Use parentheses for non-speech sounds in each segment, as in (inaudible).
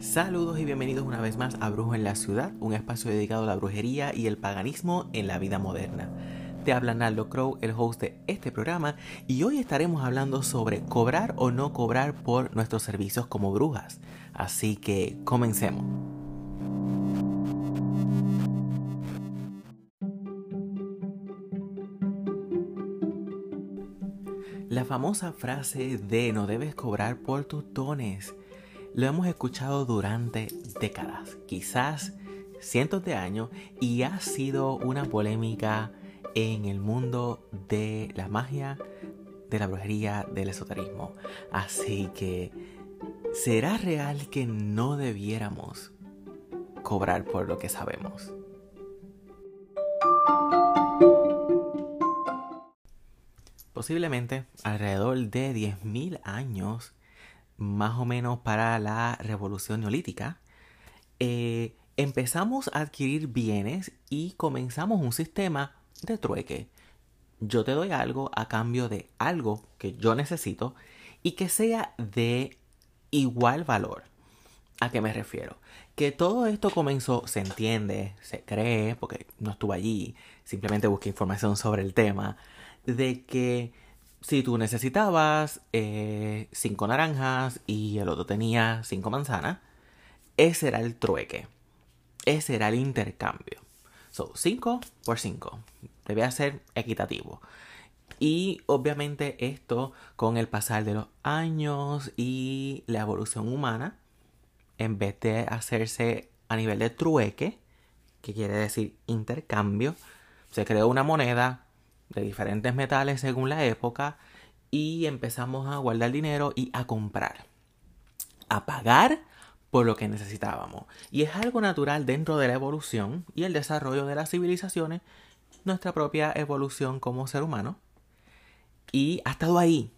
Saludos y bienvenidos una vez más a Brujo en la Ciudad, un espacio dedicado a la brujería y el paganismo en la vida moderna. Te habla Naldo Crow, el host de este programa, y hoy estaremos hablando sobre cobrar o no cobrar por nuestros servicios como brujas. Así que comencemos. Famosa frase de no debes cobrar por tus dones lo hemos escuchado durante décadas, quizás cientos de años, y ha sido una polémica en el mundo de la magia, de la brujería, del esoterismo. Así que, ¿será real que no debiéramos cobrar por lo que sabemos? Posiblemente alrededor de 10.000 años, más o menos para la revolución neolítica, eh, empezamos a adquirir bienes y comenzamos un sistema de trueque. Yo te doy algo a cambio de algo que yo necesito y que sea de igual valor. ¿A qué me refiero? Que todo esto comenzó, se entiende, se cree, porque no estuve allí, simplemente busqué información sobre el tema, de que si tú necesitabas eh, cinco naranjas y el otro tenía cinco manzanas, ese era el trueque, ese era el intercambio. So, 5 por 5. Debe ser equitativo. Y obviamente esto con el pasar de los años y la evolución humana, en vez de hacerse a nivel de trueque, que quiere decir intercambio, se creó una moneda de diferentes metales según la época y empezamos a guardar dinero y a comprar, a pagar por lo que necesitábamos. Y es algo natural dentro de la evolución y el desarrollo de las civilizaciones, nuestra propia evolución como ser humano. Y ha estado ahí.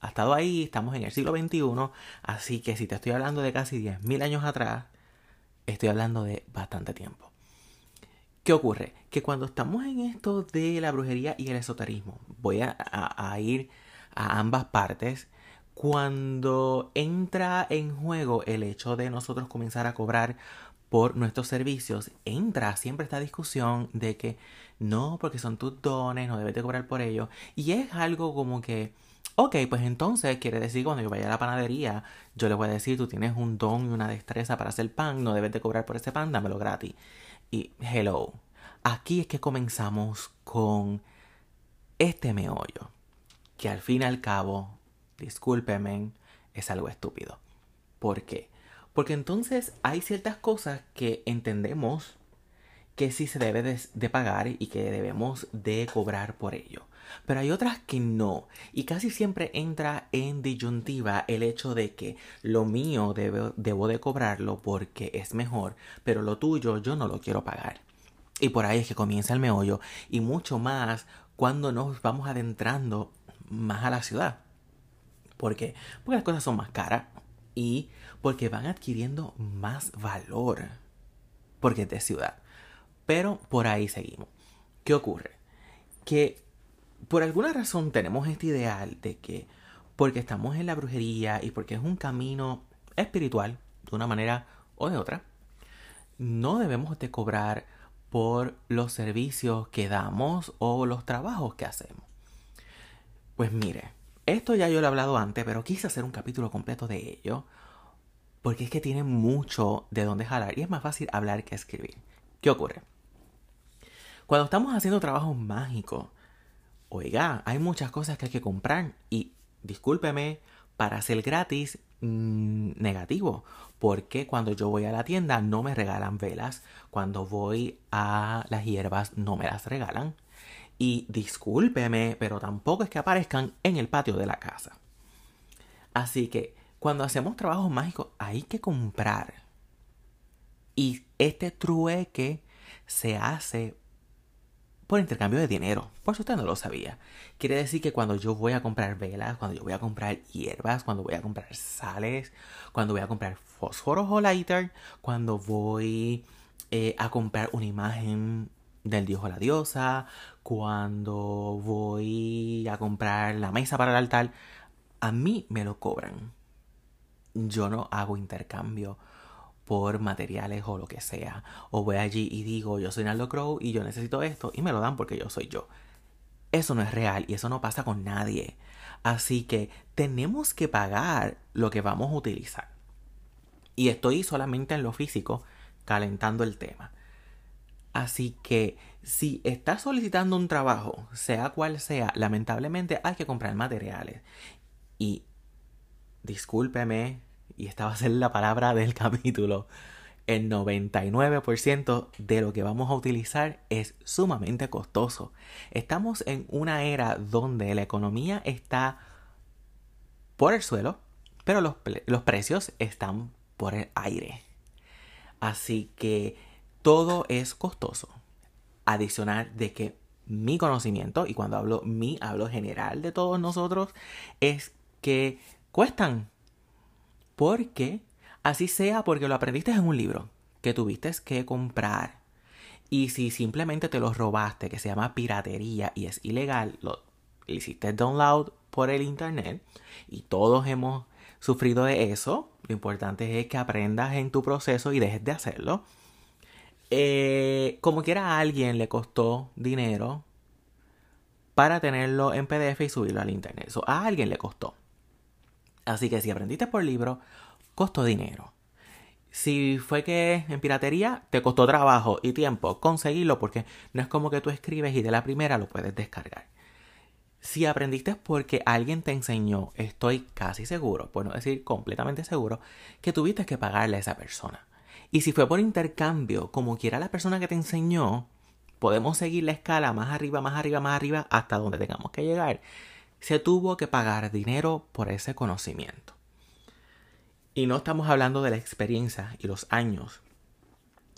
Ha estado ahí, estamos en el siglo XXI, así que si te estoy hablando de casi 10.000 años atrás, estoy hablando de bastante tiempo. ¿Qué ocurre? Que cuando estamos en esto de la brujería y el esoterismo, voy a, ir a ambas partes, cuando entra en juego el hecho de nosotros comenzar a cobrar por nuestros servicios, entra siempre esta discusión de que no, porque son tus dones, no debes de cobrar por ellos. Y es algo como que, ok, pues entonces quiere decir cuando yo vaya a la panadería, yo le voy a decir, tú tienes un don y una destreza para hacer pan, no debes de cobrar por ese pan, dámelo gratis. Y hello, aquí es que comenzamos con este meollo, que al fin y al cabo discúlpeme, es algo estúpido. ¿Por qué? Porque entonces hay ciertas cosas que entendemos que sí se debe de, pagar y que debemos de cobrar por ello. Pero hay otras que no. Y casi siempre entra en disyuntiva el hecho de que lo mío debo, de cobrarlo porque es mejor, pero lo tuyo yo no lo quiero pagar. Y por ahí es que comienza el meollo y mucho más cuando nos vamos adentrando más a la ciudad. ¿Por qué? Porque las cosas son más caras y porque van adquiriendo más valor. Porque es de ciudad. Pero por ahí seguimos. ¿Qué ocurre? Que por alguna razón tenemos este ideal de que porque estamos en la brujería y porque es un camino espiritual, de una manera o de otra, no debemos de cobrar por los servicios que damos o los trabajos que hacemos. Pues mire, esto ya yo lo he hablado antes, pero quise hacer un capítulo completo de ello. Porque es que tiene mucho de dónde jalar y es más fácil hablar que escribir. ¿Qué ocurre? Cuando estamos haciendo trabajo mágico, oiga, hay muchas cosas que hay que comprar y discúlpeme, para hacer gratis, mm, negativo. Porque cuando yo voy a la tienda no me regalan velas, cuando voy a las hierbas no me las regalan. Y discúlpeme, pero tampoco es que aparezcan en el patio de la casa. Así que cuando hacemos trabajos mágicos hay que comprar. Y este trueque se hace por intercambio de dinero. Por eso usted no lo sabía. Quiere decir que cuando yo voy a comprar velas, cuando yo voy a comprar hierbas, cuando voy a comprar sales, cuando voy a comprar fósforos o lighter, cuando voy eh, a comprar una imagen del dios o la diosa, cuando voy a comprar la mesa para el altar, a mí me lo cobran. Yo no hago intercambio por materiales o lo que sea. O voy allí y digo, yo soy Naldo Crow y yo necesito esto y me lo dan porque yo soy yo. Eso no es real y eso no pasa con nadie. Así que tenemos que pagar lo que vamos a utilizar. Y estoy solamente en lo físico calentando el tema. Así que si estás solicitando un trabajo, sea cual sea, lamentablemente hay que comprar materiales. Y discúlpeme, y esta va a ser la palabra del (laughs) capítulo, el 99% de lo que vamos a utilizar es sumamente costoso. Estamos en una era donde la economía está por el suelo, pero los, los precios están por el aire. Así que todo es costoso. Adicional de que mi conocimiento, y cuando hablo mi, hablo general de todos nosotros, es que cuestan porque así sea porque lo aprendiste en un libro que tuviste que comprar. Y si simplemente te lo robaste, que se llama piratería y es ilegal, lo hiciste download por el internet y todos hemos sufrido de eso. Lo importante es que aprendas en tu proceso y dejes de hacerlo. Eh, como quiera a alguien le costó dinero para tenerlo en PDF y subirlo al internet. Eso a alguien le costó. Así que si aprendiste por libro, costó dinero. Si fue que en piratería te costó trabajo y tiempo conseguirlo porque no es como que tú escribes y de la primera lo puedes descargar. Si aprendiste porque alguien te enseñó, estoy casi seguro, por no decir completamente seguro, que tuviste que pagarle a esa persona. Y si fue por intercambio, como quiera la persona que te enseñó, podemos seguir la escala más arriba, más arriba, más arriba, hasta donde tengamos que llegar se tuvo que pagar dinero por ese conocimiento. Y no estamos hablando de la experiencia y los años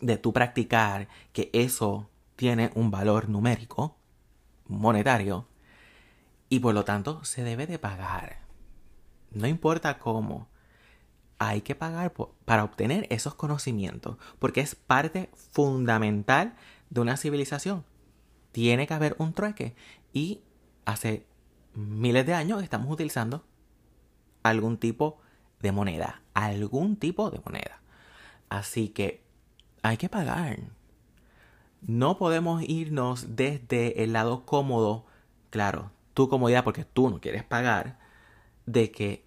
de tu practicar que eso tiene un valor numérico, monetario, y por lo tanto se debe de pagar. No importa cómo, hay que pagar para obtener esos conocimientos, porque es parte fundamental de una civilización. Tiene que haber un trueque y hace miles de años estamos utilizando algún tipo de moneda, algún tipo de moneda. Así que hay que pagar. No podemos irnos desde el lado cómodo, claro, tu comodidad porque tú no quieres pagar, de que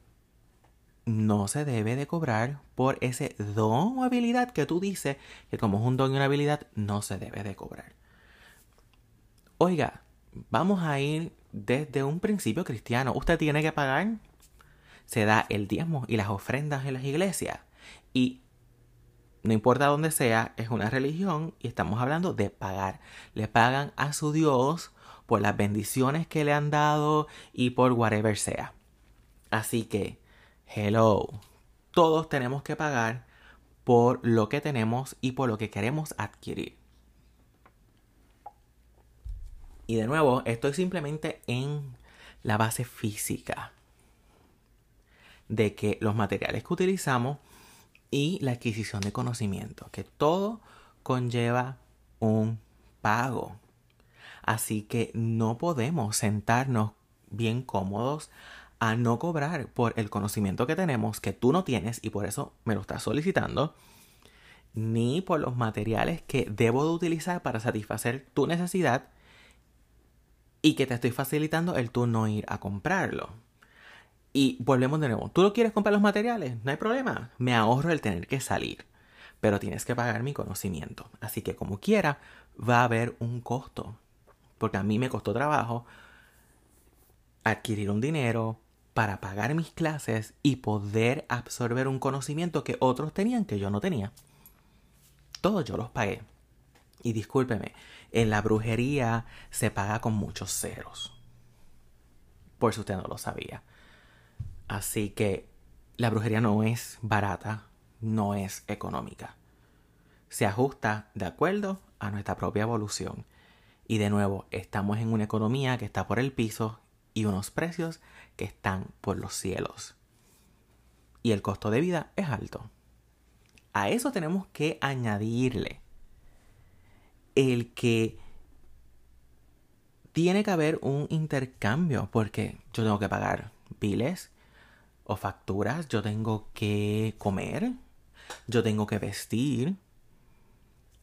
no se debe de cobrar por ese don o habilidad que tú dices que como es un don y una habilidad no se debe de cobrar. Oiga, vamos a ir desde un principio cristiano. Usted tiene que pagar. Se da el diezmo y las ofrendas en las iglesias. Y no importa dónde sea, es una religión y estamos hablando de pagar. Le pagan a su Dios por las bendiciones que le han dado y por whatever sea. Así que, hello, todos tenemos que pagar por lo que tenemos y por lo que queremos adquirir. Y de nuevo, estoy simplemente en la base física de que los materiales que utilizamos y la adquisición de conocimiento, que todo conlleva un pago. Así que no podemos sentarnos bien cómodos a no cobrar por el conocimiento que tenemos que tú no tienes y por eso me lo estás solicitando, ni por los materiales que debo de utilizar para satisfacer tu necesidad y que te estoy facilitando el tú no ir a comprarlo. Y volvemos de nuevo. ¿Tú lo quieres comprar los materiales? No hay problema. Me ahorro el tener que salir. Pero tienes que pagar mi conocimiento. Así que como quiera, va a haber un costo. Porque a mí me costó trabajo adquirir un dinero para pagar mis clases y poder absorber un conocimiento que otros tenían que yo no tenía. Todos yo los pagué. Y discúlpeme, en la brujería se paga con muchos ceros. Por si usted no lo sabía. Así que la brujería no es barata, no es económica. Se ajusta de acuerdo a nuestra propia evolución. Y de nuevo, estamos en una economía que está por el piso y unos precios que están por los cielos. Y el costo de vida es alto. A eso tenemos que añadirle el que tiene que haber un intercambio porque yo tengo que pagar biles o facturas, yo tengo que comer, yo tengo que vestir.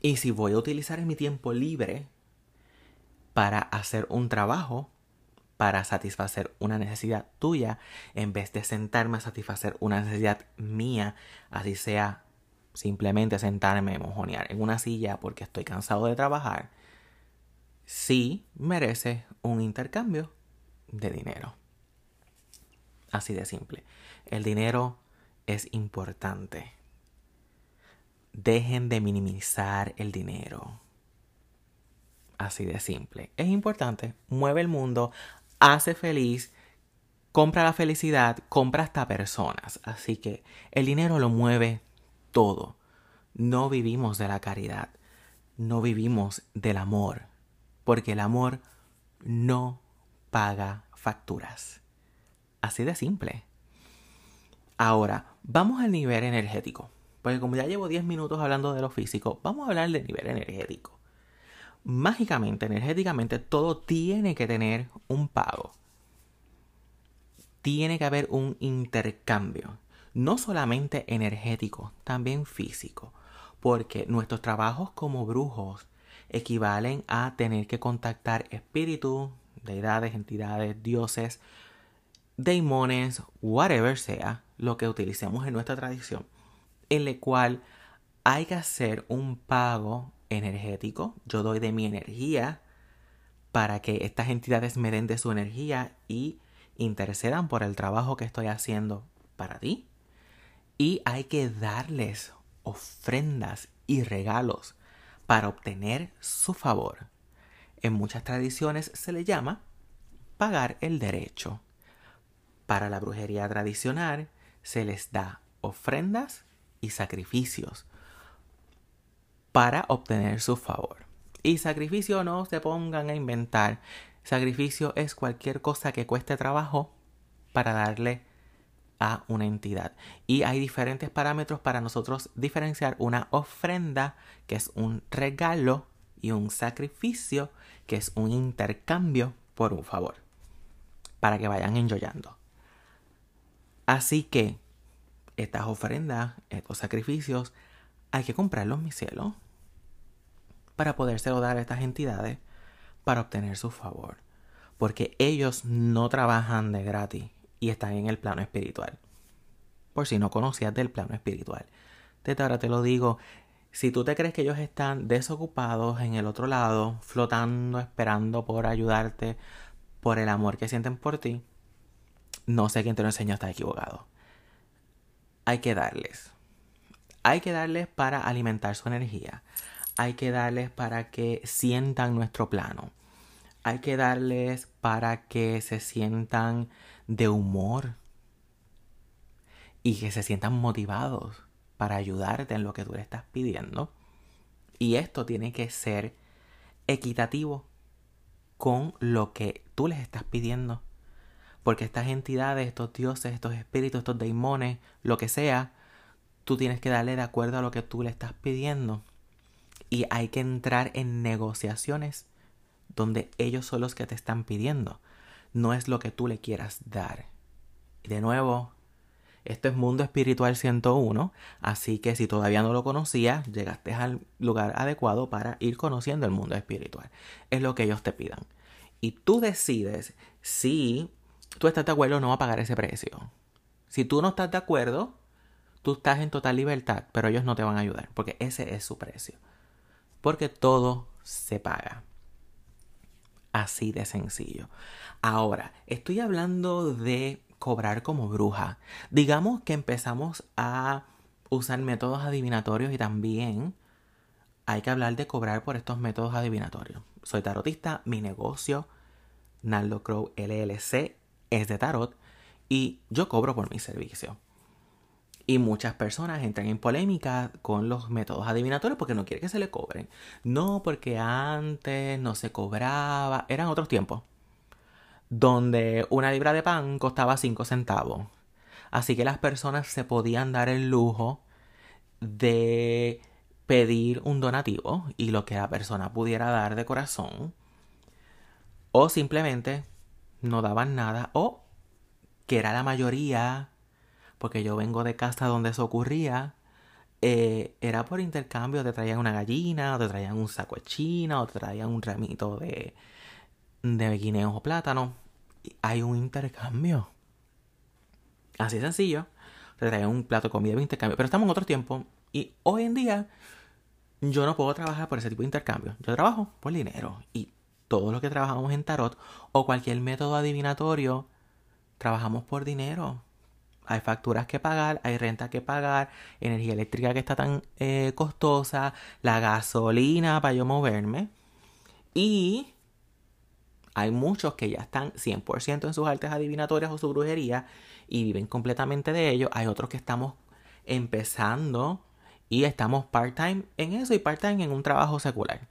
Y si voy a utilizar mi tiempo libre para hacer un trabajo, para satisfacer una necesidad tuya, en vez de sentarme a satisfacer una necesidad mía, así sea simplemente sentarme, mojonear en una silla porque estoy cansado de trabajar, sí merece un intercambio de dinero. Así de simple. El dinero es importante. Dejen de minimizar el dinero. Así de simple. Es importante. Mueve el mundo. Hace feliz. Compra la felicidad. Compra hasta personas. Así que el dinero lo mueve todo. No vivimos de la caridad. No vivimos del amor. Porque el amor no paga facturas. Así de simple. Ahora, vamos al nivel energético. Porque como ya llevo 10 minutos hablando de lo físico, vamos a hablar del nivel energético. Mágicamente, energéticamente, todo tiene que tener un pago. Tiene que haber un intercambio. No solamente energético, también físico. Porque nuestros trabajos como brujos equivalen a tener que contactar espíritus, deidades, entidades, dioses, daimones, whatever sea lo que utilicemos en nuestra tradición, en el cual hay que hacer un pago energético. Yo doy de mi energía para que estas entidades me den de su energía y intercedan por el trabajo que estoy haciendo para ti. Y hay que darles ofrendas y regalos para obtener su favor. En muchas tradiciones se le llama pagar el derecho. Para la brujería tradicional se les da ofrendas y sacrificios para obtener su favor. Y sacrificio no se pongan a inventar. Sacrificio es cualquier cosa que cueste trabajo para darle a una entidad. Y hay diferentes parámetros para nosotros diferenciar una ofrenda, que es un regalo, y un sacrificio, que es un intercambio por un favor. Para que vayan enjoyando. Así que estas ofrendas, estos sacrificios, hay que comprarlos, mi cielo, para podérselo dar a estas entidades para obtener su favor. Porque ellos no trabajan de gratis y están en el plano espiritual. Por si no conocías del plano espiritual. Desde ahora te lo digo, si tú te crees que ellos están desocupados en el otro lado, flotando, esperando por ayudarte, por el amor que sienten por ti, no sé quién te lo enseñó, está equivocado. Hay que darles. Hay que darles para alimentar su energía. Hay que darles para que sientan nuestro plano. Hay que darles para que se sientan de humor y que se sientan motivados para ayudarte en lo que tú le estás pidiendo. Y esto tiene que ser equitativo con lo que tú les estás pidiendo. Porque estas entidades, estos dioses, estos espíritus, estos daimones, lo que sea, tú tienes que darle de acuerdo a lo que tú le estás pidiendo. Y hay que entrar en negociaciones donde ellos son los que te están pidiendo. No es lo que tú le quieras dar. Y de nuevo, esto es Mundo Espiritual 101, así que si todavía no lo conocías, llegaste al lugar adecuado para ir conociendo el mundo espiritual. Es lo que ellos te pidan. Y tú decides si tú estás de acuerdo o no a pagar ese precio. Si tú no estás de acuerdo, tú estás en total libertad, pero ellos no te van a ayudar, porque ese es su precio. Porque todo se paga. Así de sencillo. Ahora, estoy hablando de cobrar como bruja. Digamos que empezamos a usar métodos adivinatorios y también hay que hablar de cobrar por estos métodos adivinatorios. Soy tarotista, mi negocio, Naldo Crow LLC, es de tarot y yo cobro por mi servicio. Y muchas personas entran en polémica con los métodos adivinatorios porque no quieren que se le cobren. No, porque antes no se cobraba. Eran otros tiempos. Donde una libra de pan costaba 5 centavos. Así que las personas se podían dar el lujo de pedir un donativo y lo que la persona pudiera dar de corazón O simplemente no daban nada o que era la mayoría, porque yo vengo de casa donde eso ocurría, eh, era por intercambio, te traían una gallina, o te traían un saco de china, o te traían un ramito de, de guineos o plátano. Hay un intercambio. Así sencillo. Te traían un plato de comida de intercambio. Pero estamos en otro tiempo. Y hoy en día yo no puedo trabajar por ese tipo de intercambio. Yo trabajo por dinero. Y todos los que trabajamos en tarot o cualquier método adivinatorio, trabajamos por dinero. Hay facturas que pagar, hay renta que pagar, energía eléctrica que está tan eh, costosa, la gasolina para yo moverme. Y hay muchos que ya están 100% en sus artes adivinatorias o su brujería y viven completamente de ello. Hay otros que estamos empezando y estamos part-time en eso y part-time en un trabajo secular.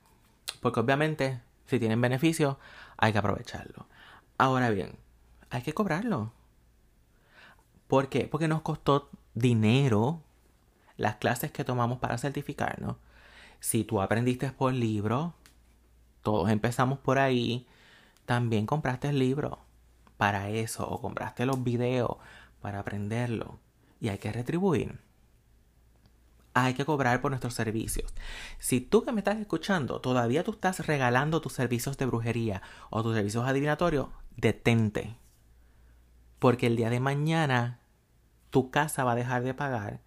Porque obviamente, si tienen beneficios, hay que aprovecharlo. Ahora bien, hay que cobrarlo. ¿Por qué? Porque nos costó dinero las clases que tomamos para certificarnos. Si tú aprendiste por libro, todos empezamos por ahí, también compraste el libro para eso o compraste los videos para aprenderlo y hay que retribuir. Hay que cobrar por nuestros servicios. Si tú que me estás escuchando todavía tú estás regalando tus servicios de brujería o tus servicios adivinatorios, detente. Porque el día de mañana tu casa va a dejar de pagar,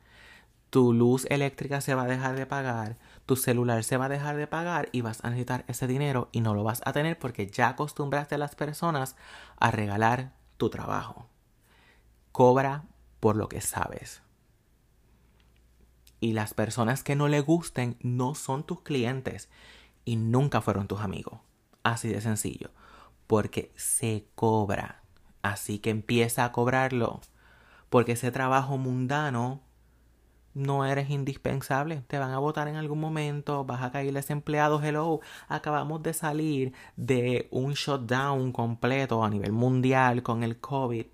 tu luz eléctrica se va a dejar de pagar, tu celular se va a dejar de pagar y vas a necesitar ese dinero y no lo vas a tener porque ya acostumbraste a las personas a regalar tu trabajo. Cobra por lo que sabes. Y las personas que no le gusten no son tus clientes y nunca fueron tus amigos. Así de sencillo. Porque se cobra. Así que empieza a cobrarlo. Porque ese trabajo mundano no eres indispensable, te van a votar en algún momento, vas a caer desempleado, hello, acabamos de salir de un shutdown completo a nivel mundial con el COVID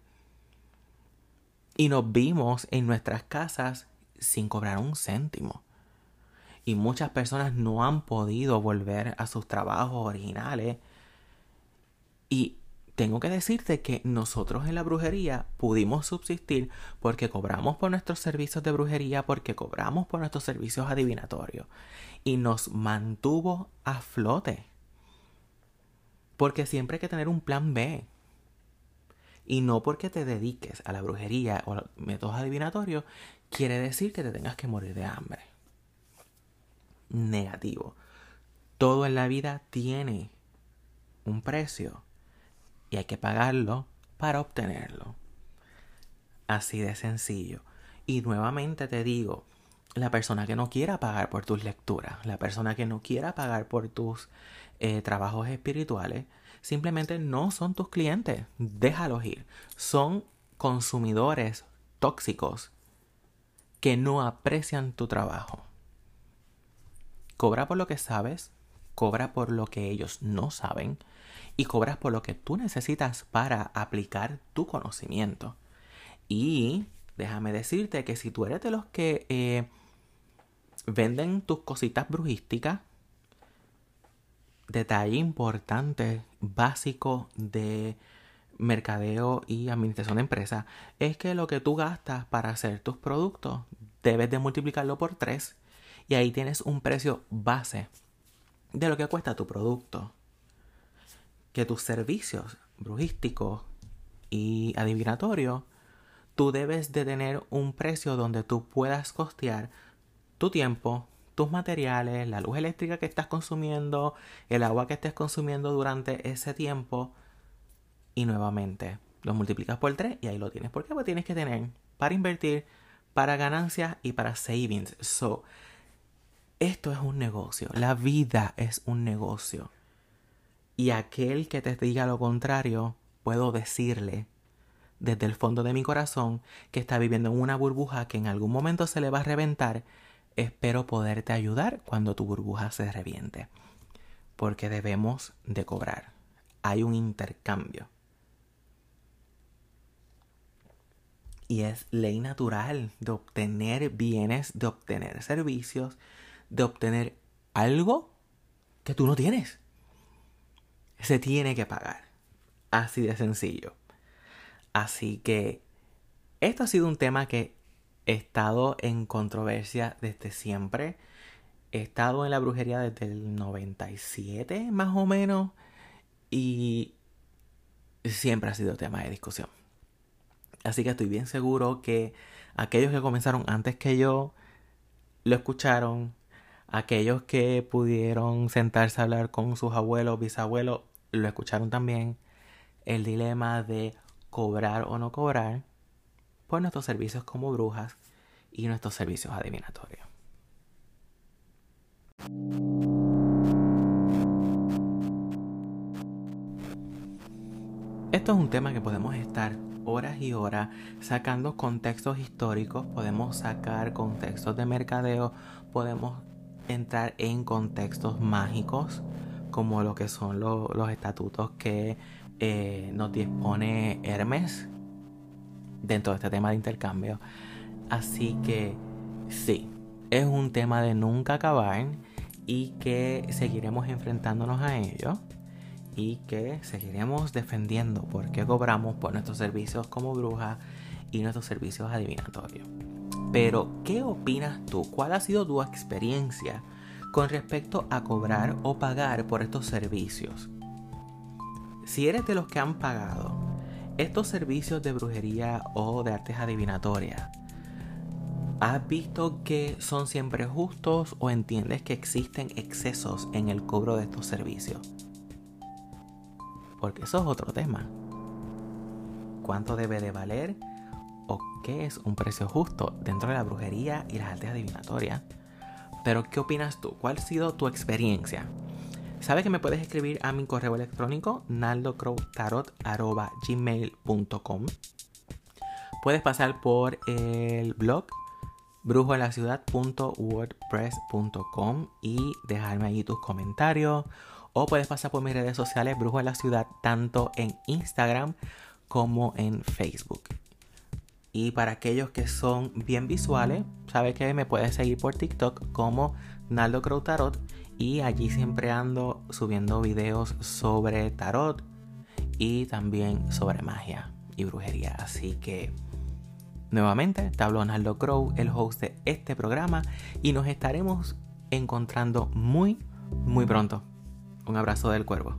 y nos vimos en nuestras casas sin cobrar un céntimo. Y muchas personas no han podido volver a sus trabajos originales. Y tengo que decirte que nosotros en la brujería pudimos subsistir porque cobramos por nuestros servicios de brujería, porque cobramos por nuestros servicios adivinatorios. Y nos mantuvo a flote. Porque siempre hay que tener un plan B. Y no porque te dediques a la brujería o a métodos adivinatorios, quiere decir que te tengas que morir de hambre. Negativo. Todo en la vida tiene un precio y hay que pagarlo para obtenerlo. Así de sencillo. Y nuevamente te digo, la persona que no quiera pagar por tus lecturas, la persona que no quiera pagar por tus eh, trabajos espirituales, simplemente no son tus clientes. Déjalos ir. Son consumidores tóxicos que no aprecian tu trabajo. Cobra por lo que sabes, cobra por lo que ellos no saben y cobras por lo que tú necesitas para aplicar tu conocimiento. Y déjame decirte que si tú eres de los que eh, venden tus cositas brujísticas, detalle importante, básico de mercadeo y administración de empresa, es que lo que tú gastas para hacer tus productos debes de multiplicarlo por tres y ahí tienes un precio base de lo que cuesta tu producto que tus servicios brujísticos y adivinatorios, tú debes de tener un precio donde tú puedas costear tu tiempo, tus materiales, la luz eléctrica que estás consumiendo, el agua que estés consumiendo durante ese tiempo y nuevamente lo multiplicas por 3 y ahí lo tienes. ¿Por qué? Porque tienes que tener para invertir, para ganancias y para savings. So, esto es un negocio. La vida es un negocio. Y aquel que te diga lo contrario, puedo decirle desde el fondo de mi corazón que está viviendo en una burbuja que en algún momento se le va a reventar. Espero poderte ayudar cuando tu burbuja se reviente. Porque debemos de cobrar. Hay un intercambio. Y es ley natural de obtener bienes, de obtener servicios, de obtener algo que tú no tienes se tiene que pagar. Así de sencillo. Así que esto ha sido un tema que he estado en controversia desde siempre. He estado en la brujería desde el 97 más o menos y siempre ha sido tema de discusión. Así que estoy bien seguro que aquellos que comenzaron antes que yo lo escucharon, aquellos que pudieron sentarse a hablar con sus abuelos, bisabuelos, lo escucharon también. El dilema de cobrar o no cobrar por nuestros servicios como brujas y nuestros servicios adivinatorios. Esto es un tema que podemos estar horas y horas sacando contextos históricos, podemos sacar contextos de mercadeo, podemos entrar en contextos mágicos como lo que son los estatutos que eh, nos dispone Hermes dentro de este tema de intercambio. Así que sí, es un tema de nunca acabar y que seguiremos enfrentándonos a ello y que seguiremos defendiendo porque cobramos por nuestros servicios como bruja y nuestros servicios adivinatorios. Pero, ¿qué opinas tú? ¿Cuál ha sido tu experiencia con respecto a cobrar o pagar por estos servicios? Si eres de los que han pagado estos servicios de brujería o de artes adivinatorias, ¿has visto que son siempre justos o entiendes que existen excesos en el cobro de estos servicios? Porque eso es otro tema. ¿Cuánto debe de valer? ¿O qué es un precio justo dentro de la brujería y las artes adivinatorias? Pero ¿qué opinas tú? ¿Cuál ha sido tu experiencia? Sabes que me puedes escribir a mi correo electrónico naldocrowtarot.gmail.com Puedes pasar por el blog brujoenlaciudad.wordpress.com y dejarme ahí tus comentarios o puedes pasar por mis redes sociales Brujo la Ciudad, tanto en Instagram como en Facebook. Y para aquellos que son bien visuales, sabes que me puedes seguir por TikTok como Naldo Crow Tarot. Y allí siempre ando subiendo videos sobre tarot y también sobre magia y brujería. Así que nuevamente te hablo Naldo Crow, el host de este programa. Y nos estaremos encontrando muy, muy pronto. Un abrazo del cuervo.